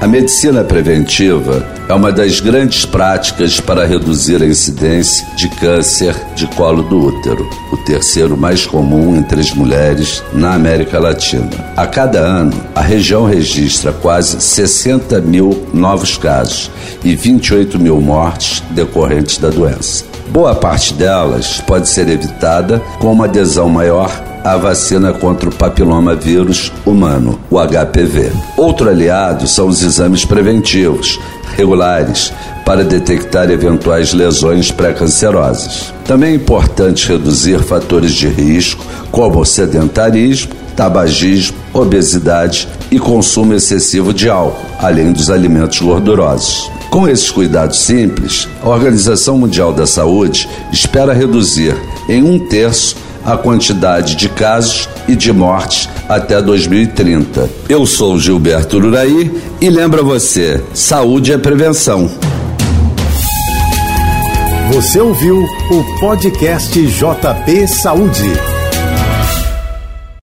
A medicina preventiva é uma das grandes práticas para reduzir a incidência de câncer de colo do útero, o terceiro mais comum entre as mulheres na América Latina. A cada ano, a região registra quase 60 mil novos casos e 28 mil mortes decorrentes da doença. Boa parte delas pode ser evitada com uma adesão maior a vacina contra o papiloma vírus humano, o HPV. Outro aliado são os exames preventivos, regulares, para detectar eventuais lesões pré-cancerosas. Também é importante reduzir fatores de risco, como sedentarismo, tabagismo, obesidade e consumo excessivo de álcool, além dos alimentos gordurosos. Com esses cuidados simples, a Organização Mundial da Saúde espera reduzir em um terço a quantidade de casos e de mortes até 2030. Eu sou Gilberto Uraí e lembra você: saúde é prevenção. Você ouviu o podcast JB Saúde.